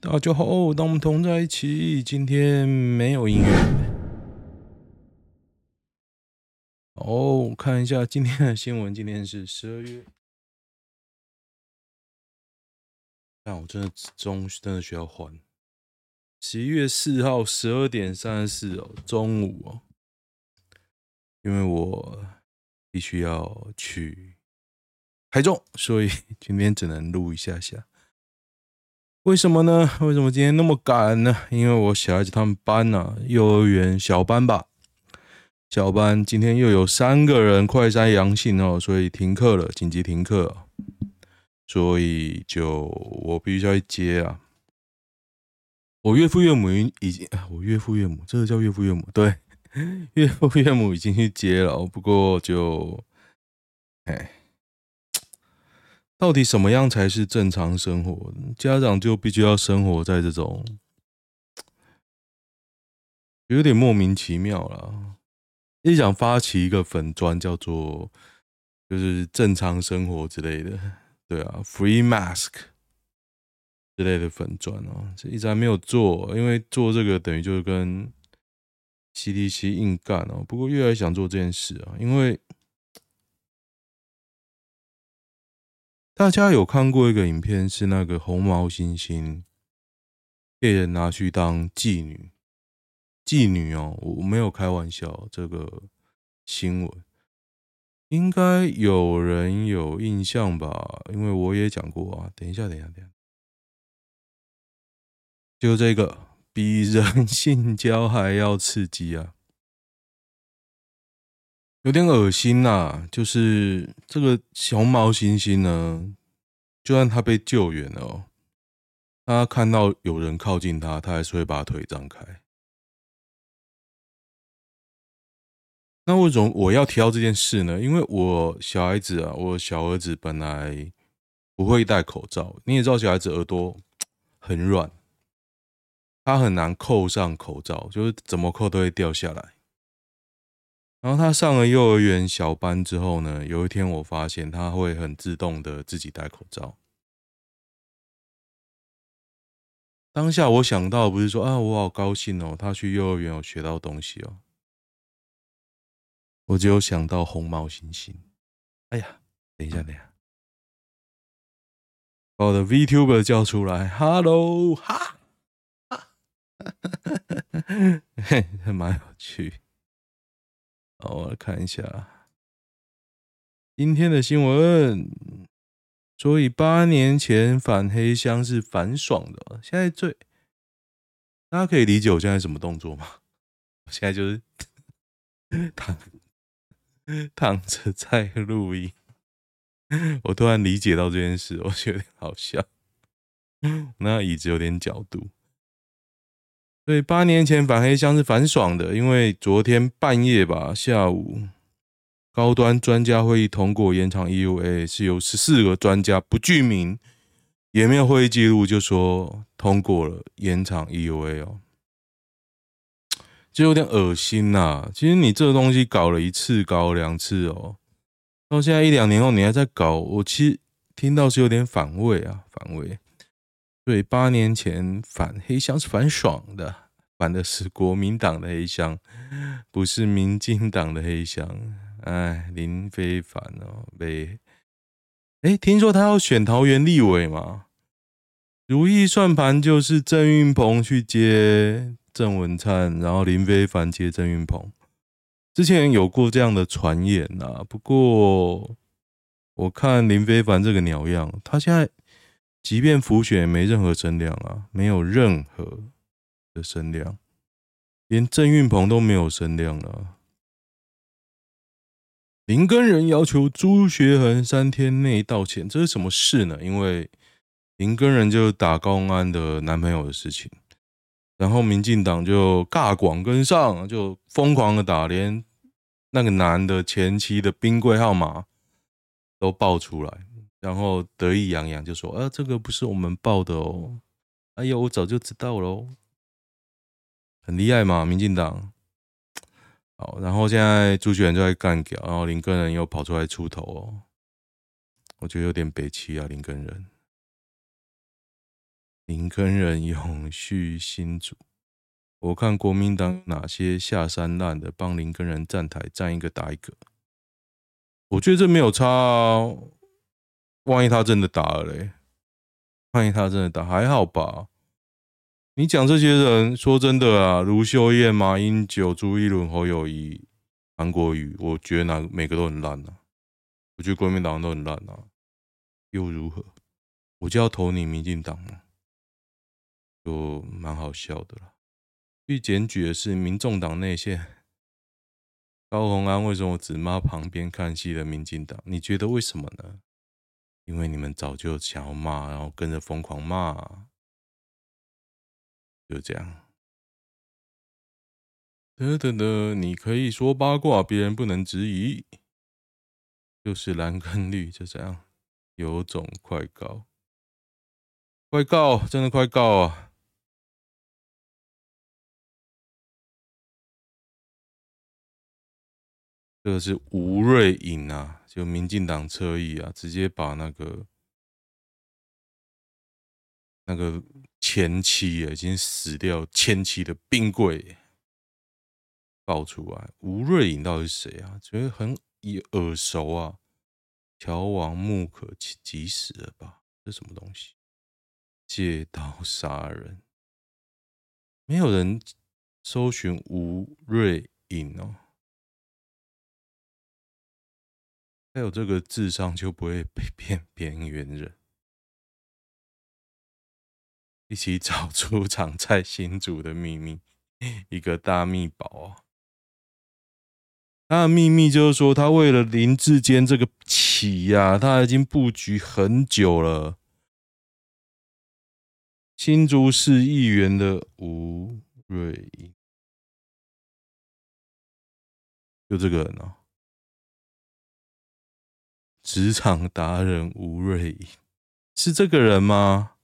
大家好，当我们同在一起。今天没有音乐。哦，看一下今天的新闻。今天是十二月。但我真的中真的需要换。十一月四号十二点三十四哦，中午哦。因为我必须要去台中，所以今天只能录一下下。为什么呢？为什么今天那么赶呢？因为我小孩子他们班呢、啊，幼儿园小班吧，小班今天又有三个人快筛阳性哦，所以停课了，紧急停课，所以就我必须要去接啊。我岳父岳母已经，我岳父岳母这个叫岳父岳母，对，岳父岳母已经去接了，不过就，哎。到底什么样才是正常生活？家长就必须要生活在这种有点莫名其妙了。你想发起一个粉专，叫做就是正常生活之类的，对啊，Free Mask 之类的粉专哦，这一直还没有做，因为做这个等于就是跟 CDC 硬干哦。不过越来越想做这件事啊，因为。大家有看过一个影片，是那个红毛猩猩被人拿去当妓女，妓女哦，我没有开玩笑，这个新闻应该有人有印象吧？因为我也讲过啊。等一下，等一下，等一下，就这个比人性交还要刺激啊！有点恶心呐、就是这个熊猫猩猩呢，就算他被救援了哦，他看到有人靠近他，他还是会把腿张开。那为什么我要提到这件事呢？因为我小孩子啊，我小儿子本来不会戴口罩，你也知道，小孩子耳朵 很软，他很难扣上口罩，就是怎么扣都会掉下来。然后他上了幼儿园小班之后呢，有一天我发现他会很自动的自己戴口罩。当下我想到不是说啊，我好高兴哦，他去幼儿园有学到东西哦，我就想到红毛猩猩。哎呀，等一下，等一下，把我的 VTuber 叫出来，Hello，哈，哈，嘿，还蛮有趣。好，我来看一下今天的新闻。所以八年前反黑箱是反爽的，现在最大家可以理解我现在什么动作吗？我现在就是 躺躺着在录音。我突然理解到这件事，我觉得有点好笑。那椅子有点角度。所以八年前反黑箱是反爽的，因为昨天半夜吧，下午高端专家会议通过延长 EUA，是由十四个专家不具名，也没有会议记录，就说通过了延长 EUA 哦，就有点恶心呐、其实你这个东西搞了一次，搞了两次哦，到现在一两年后你还在搞，我其实听到是有点反胃啊，反胃。对，八年前反黑箱是反爽的，反的是国民党的黑箱，不是民进党的黑箱。哎，林非凡哦，被哎，听说他要选桃园立委嘛？如意算盘就是郑运鹏去接郑文灿，然后林非凡接郑运鹏。之前有过这样的传言呐，不过我看林非凡这个鸟样，他现在。即便浮选也没任何声量啊，没有任何的声量，连郑运鹏都没有声量了。林根仁要求朱学恒三天内道歉，这是什么事呢？因为林根仁就打高安的男朋友的事情，然后民进党就尬广跟上，就疯狂的打，连那个男的前妻的冰柜号码都爆出来。然后得意洋洋就说：“啊，这个不是我们报的哦，哎呀，我早就知道喽，很厉害嘛，民进党。好，然后现在朱学恒就在干掉，然后林根仁又跑出来出头哦，我觉得有点北七啊，林根仁。林根仁永续新主，我看国民党哪些下三滥的，帮林根仁站台，站一个打一个。我觉得这没有差啊，万一他真的打了嘞？万一他真的打，还好吧？你讲这些人，说真的啊，卢秀燕、马英九、朱一伦、侯友宜、韩国瑜，我觉得哪每个都很烂啊。我觉得国民党都很烂啊，又如何？我就要投你民进党嘛，就蛮好笑的啦。去检举的是民众党内线高虹安，为什么只骂旁边看戏的民进党？你觉得为什么呢？因为你们早就想要骂，然后跟着疯狂骂，就这样。等等等，你可以说八卦，别人不能质疑。就是蓝跟绿，就这样，有种快告，快告，真的快告啊！这个是吴瑞颖啊，就民进党侧翼啊，直接把那个那个前妻已经死掉前妻的冰柜爆出来。吴瑞颖到底是谁啊？觉得很耳熟啊！乔王木可及时了吧？这什么东西？借刀杀人，没有人搜寻吴瑞颖哦。还有这个智商就不会被 骗边缘人，一起找出藏在新竹的秘密，一个大秘宝啊！他的秘密就是说，他为了林志坚这个棋呀，他已经布局很久了。新竹市议员的吴瑞，就这个人哦。职场达人吴瑞是这个人吗？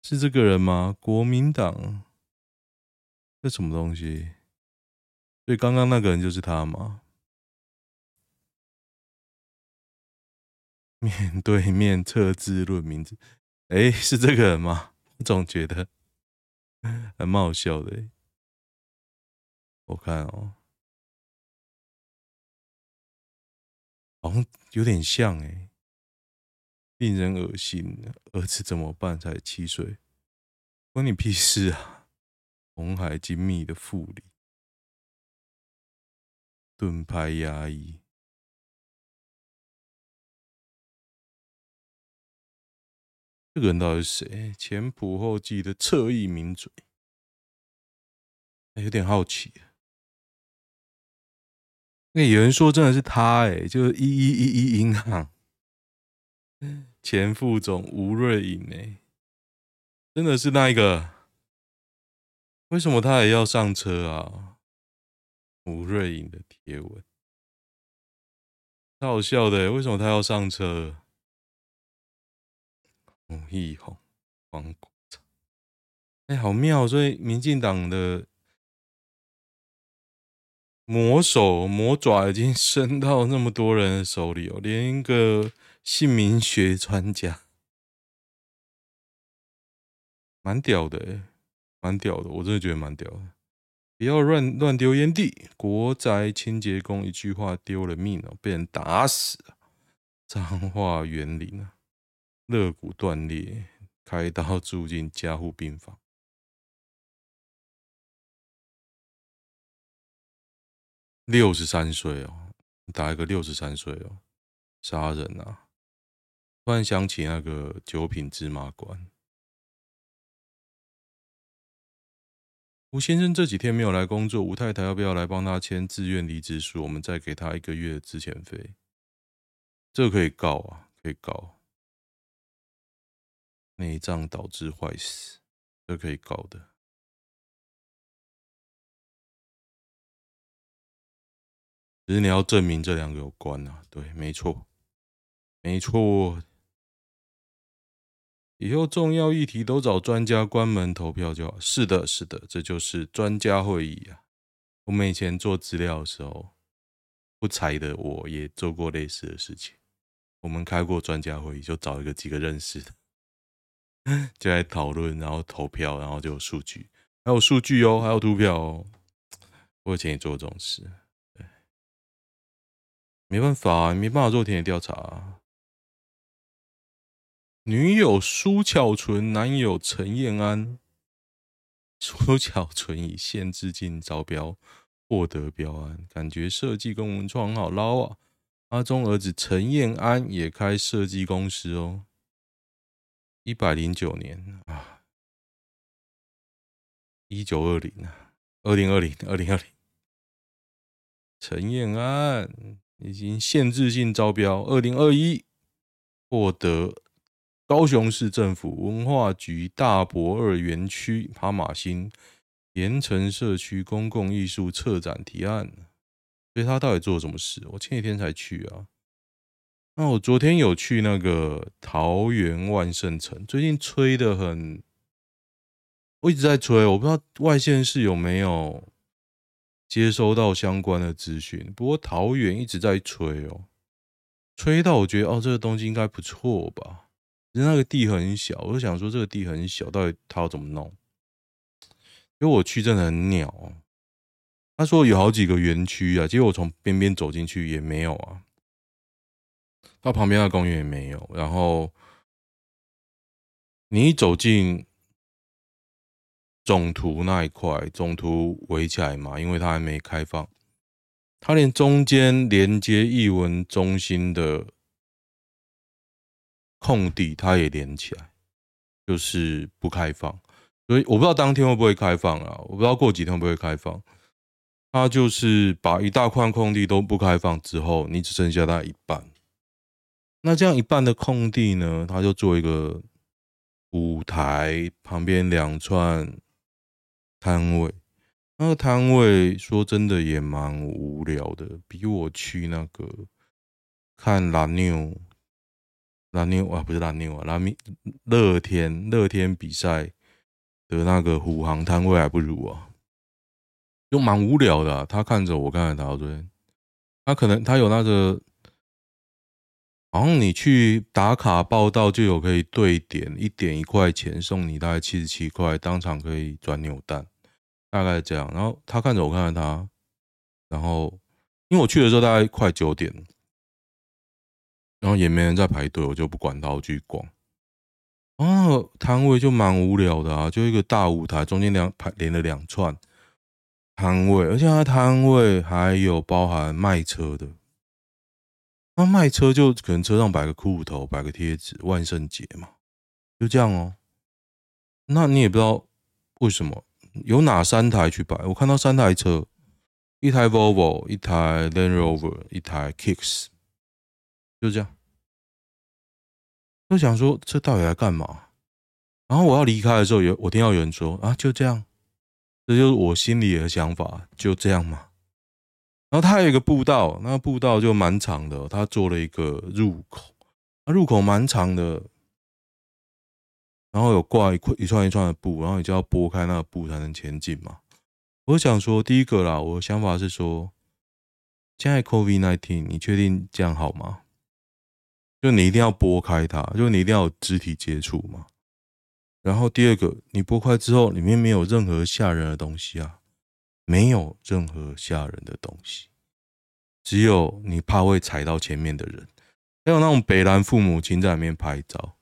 是这个人吗？国民党这什么东西？所以刚刚那个人就是他吗？面对面测字论名字，哎，是这个人吗？我总觉得 还蛮好笑的。我看哦。好像有点像哎，令人恶心。儿子怎么办？才七岁，关你屁事啊！红海精密的副理，盾牌压抑。这个人到底是谁？前仆后继的侧翼名嘴，有点好奇。那有人说真的是他哎，就是一一一一银行前副总吴瑞颖哎，真的是那一个？为什么他也要上车啊？吴瑞颖的贴文，太好笑的，为什么他要上车？吴益宏、黄国昌，哎，好妙！所以民进党的。魔手魔爪已经伸到那么多人的手里哦，连一个姓名学专家，蛮屌的，蛮屌的，我真的觉得蛮屌的。不要乱乱丢烟蒂，国宅清洁工一句话丢了命哦，被人打死了。脏话园林啊，肋骨断裂，开刀住进加护病房。六十三岁哦，打一个六十三岁哦，杀人啊！突然想起那个九品芝麻官。吴先生这几天没有来工作，吴太太要不要来帮他签自愿离职书？我们再给他一个月的资遣费。这个可以告啊，可以告。内脏导致坏死，这可以告的。其实你要证明这两个有关啊，对，没错，没错。以后重要议题都找专家关门投票就好。是的，是的，这就是专家会议啊。我们以前做资料的时候，不才的我也做过类似的事情。我们开过专家会议，就找一个几个认识的，就来讨论，然后投票，然后就有数据，还有数据哦，还有图票哦。我以前也做这种事，没办法，没办法做田野调查。女友苏巧纯，男友陈彦安。苏巧纯以限制性招标获得标案，感觉设计跟文创好捞啊。阿中儿子陈彦安也开设计公司哦。一百零九年啊，一九二零啊，二零二零，二零二零。陈彦安已经限制性招标，二零二一获得。高雄市政府文化局大博二园区哈玛星盐埕社区公共艺术策展提案，所以他到底做了什么事？我前几天才去啊。那我昨天有去那个桃园万圣城，最近吹得很，我一直在吹，我不知道外县市有没有接收到相关的资讯。不过桃园一直在吹哦，吹到我觉得哦，这个东西应该不错吧。其实那个地很小，我就想说这个地很小，到底他要怎么弄？因为我去真的很鸟。他说有好几个园区啊，结果我从边边走进去也没有啊，到旁边的公园也没有。然后你一走进总图那一块，总图围起来嘛，因为它还没开放，它连中间连接艺文中心的。空地它也连起来，就是不开放，所以我不知道当天会不会开放啊，我不知道过几天会不会开放。它就是把一大块空地都不开放之后，你只剩下它一半。那这样一半的空地呢，它就做一个舞台，旁边两串摊位。那个摊位说真的也蛮无聊的，比我去那个看蓝妞。蓝妞啊，不是蓝妞啊，蓝米乐天乐天比赛的那个虎航摊位还不如啊，就蛮无聊的。他看着我，看着他，对，他可能他有那个，好像你去打卡报到就有可以兑点，一点一块钱送你大概七十七块，当场可以转扭蛋，大概这样。然后他看着我，看着他，然后因为我去的时候大概快九点。然后也没人在排队，我就不管他，我去逛。啊，摊位就蛮无聊的啊，就一个大舞台，中间两排连了两串摊位，而且它摊位还有包含卖车的。那卖车就可能车上摆个骷髅头，摆个贴纸，万圣节嘛，就这样哦。那你也不知道为什么有哪三台去摆，我看到三台车，一台 Volvo，一台 Land Rover，一台 Kicks。就这样，就想说这到底来干嘛？然后我要离开的时候，有我听到有人说啊，就这样，这就是我心里的想法，就这样嘛。然后它有一个步道，那个步道就蛮长的，它做了一个入口，那入口蛮长的，然后有挂一一串一串的布，然后你就要拨开那个布才能前进嘛。我想说，第一个啦，我的想法是说，现在 COVID-19，你确定这样好吗？就你一定要拨开它，就你一定要有肢体接触嘛。然后第二个，你拨开之后，里面没有任何吓人的东西啊，没有任何吓人的东西，只有你怕会踩到前面的人。还有那种北兰父母亲在里面拍照，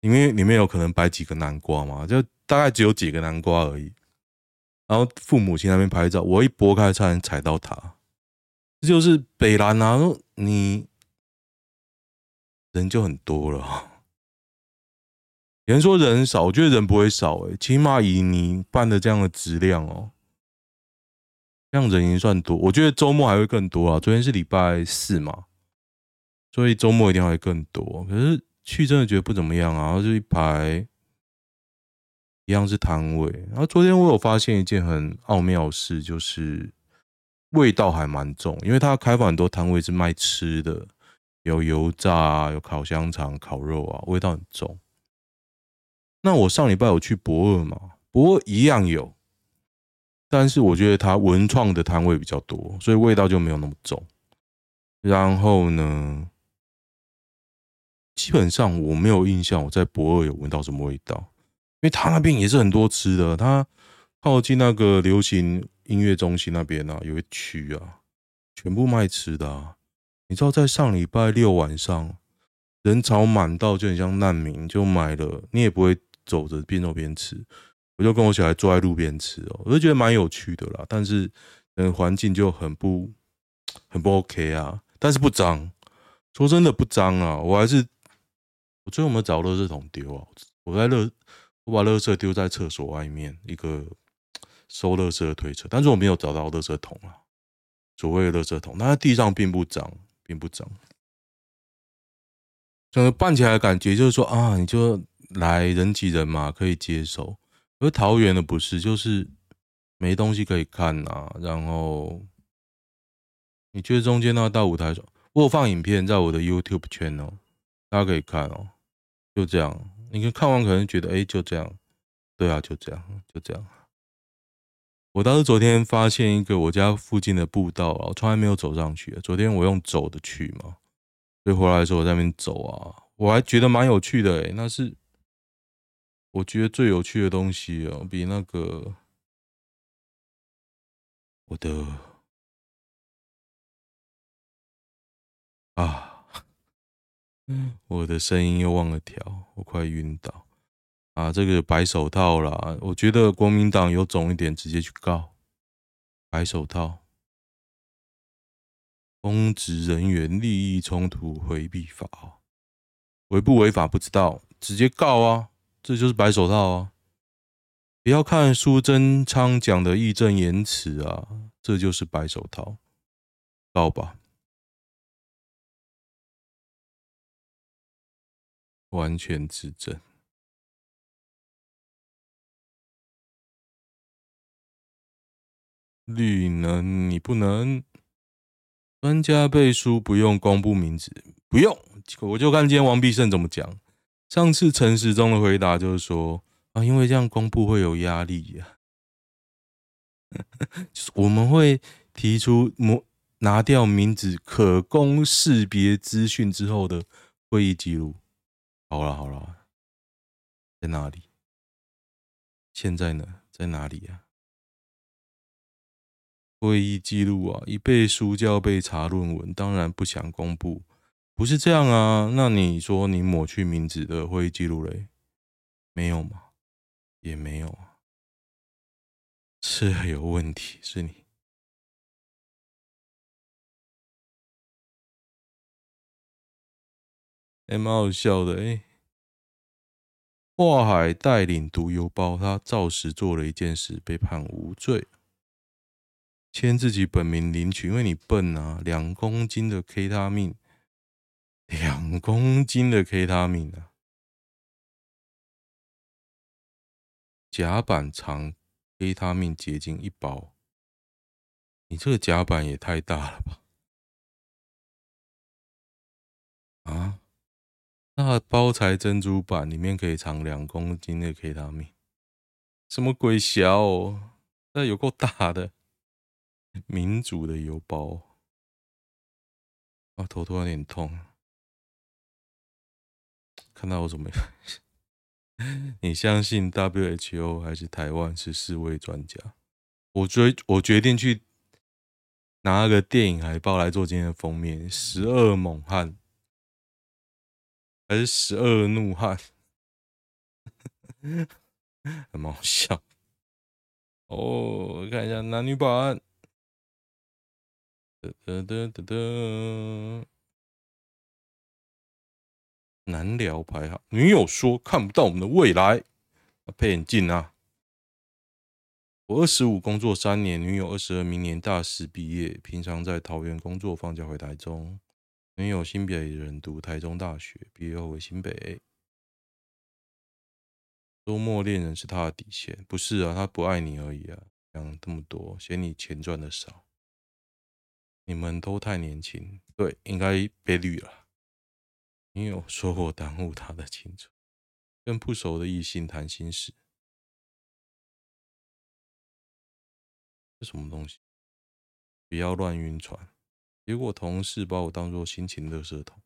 因为里面有可能摆几个南瓜嘛，就大概只有几个南瓜而已。然后父母亲那边拍照，我一拨开，差点踩到他。这就是北兰啊，你。人就很多了，有人说人少，我觉得人不会少诶，起码以你办的这样的质量哦，这样人已经算多。我觉得周末还会更多啊，昨天是礼拜四嘛，所以周末一定会更多。可是去真的觉得不怎么样啊，然后就一排一样是摊位。然后昨天我有发现一件很奥妙事，就是味道还蛮重，因为他开放很多摊位是卖吃的。有油炸，有烤香肠、烤肉啊，味道很重。那我上礼拜有去博二嘛，博二一样有，但是我觉得它文创的摊位比较多，所以味道就没有那么重。然后呢，基本上我没有印象我在博二有闻到什么味道，因为他那边也是很多吃的，他靠近那个流行音乐中心那边啊，有一区啊，全部卖吃的啊。你知道在上礼拜六晚上人潮满到就很像难民，就买了，你也不会走着边走边吃，我就跟我小孩坐在路边吃哦，我就觉得蛮有趣的啦，但是嗯环境就很不很不 OK 啊，但是不脏，说真的不脏啊，我还是。我最后有没有找垃圾桶丢啊？我在垃，我把垃圾丢在厕所外面一个收垃圾的推车，但是我没有找到垃圾桶啊。所谓的垃圾桶，那地上并不脏，并不脏。整个办起来感觉就是说啊，你就来人挤人嘛，可以接受。而桃园的不是，就是没东西可以看啊。然后你觉得中间那大舞台，我有放影片在我的 YouTube channel，大家可以看哦。就这样，你看看完可能觉得，哎，就这样，对啊，就这样，就这样。我倒是昨天发现一个我家附近的步道啊，我从来没有走上去。昨天我用走的去嘛，所以回来的时候我在那边走啊，我还觉得蛮有趣的。哎，那是我觉得最有趣的东西哦，比那个我的啊。我的声音又忘了调，我快晕倒啊！这个白手套啦，我觉得国民党有种一点，直接去告白手套，公职人员利益冲突回避法，违不违法不知道，直接告啊！这就是白手套啊！不要看苏贞昌讲的义正言辞啊，这就是白手套，告吧。完全执政，绿能你不能，专家背书不用公布名字，不用，我就看今天王必胜怎么讲。上次陈时中的回答就是说啊，因为这样公布会有压力呀，就是我们会提出拿拿掉名字可供识别资讯之后的会议记录。好了好了，在哪里？现在呢？在哪里呀？会议记录啊，一背书就要被查论文，当然不想公布，不是这样啊？那你说你抹去名字的会议记录嘞？没有吗？也没有啊，是有问题，是你。还蛮好笑的哎，华海带领毒邮包，他照实做了一件事，被判无罪，签自己本名领取，因为你笨啊，两公斤的 K 他命，两公斤的 K 他命啊，甲板藏 K 他命结晶一包，你这个甲板也太大了吧？啊？那包材珍珠板里面可以藏两公斤的 K 他命，什么鬼小哦？那有够大的民主的邮包啊！头突然有点痛，看到我怎么样？你相信 WHO 还是台湾是世卫专家？我决我决定去拿个电影海报来做今天的封面，《十二猛汉》。还是十二怒汉，很好笑哦！我看一下男女版，哒哒哒哒哒，难聊排行。女友说看不到我们的未来，配眼镜啊！我二十五工作三年，女友二十二，明年大四毕业，平常在桃园工作，放假回台中。女友新北人，读台中大学，毕业后回新北。周末恋人是他的底线，不是啊？他不爱你而已啊！讲这么多，嫌你钱赚的少。你们都太年轻，对，应该被绿了。你有说过耽误他的青春，跟不熟的异性谈心事，这什么东西？不要乱晕船。结果同事把我当做心情垃圾桶，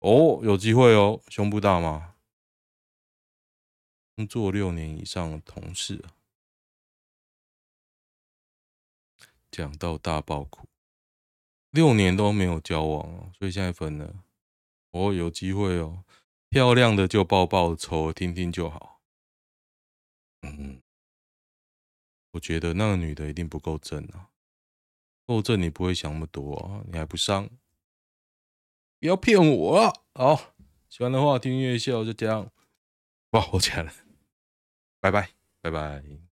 哦，有机会哦，胸部大吗？工作六年以上的同事啊，讲到大爆哭，六年都没有交往哦，所以现在分了。哦，有机会哦，漂亮的就抱抱，丑的听听就好。嗯，我觉得那个女的一定不够正啊，后阵你不会想那么多，你还不上，不要骗我啊！好，喜欢的话听音乐秀就这样，哇，我起来了，拜拜，拜拜。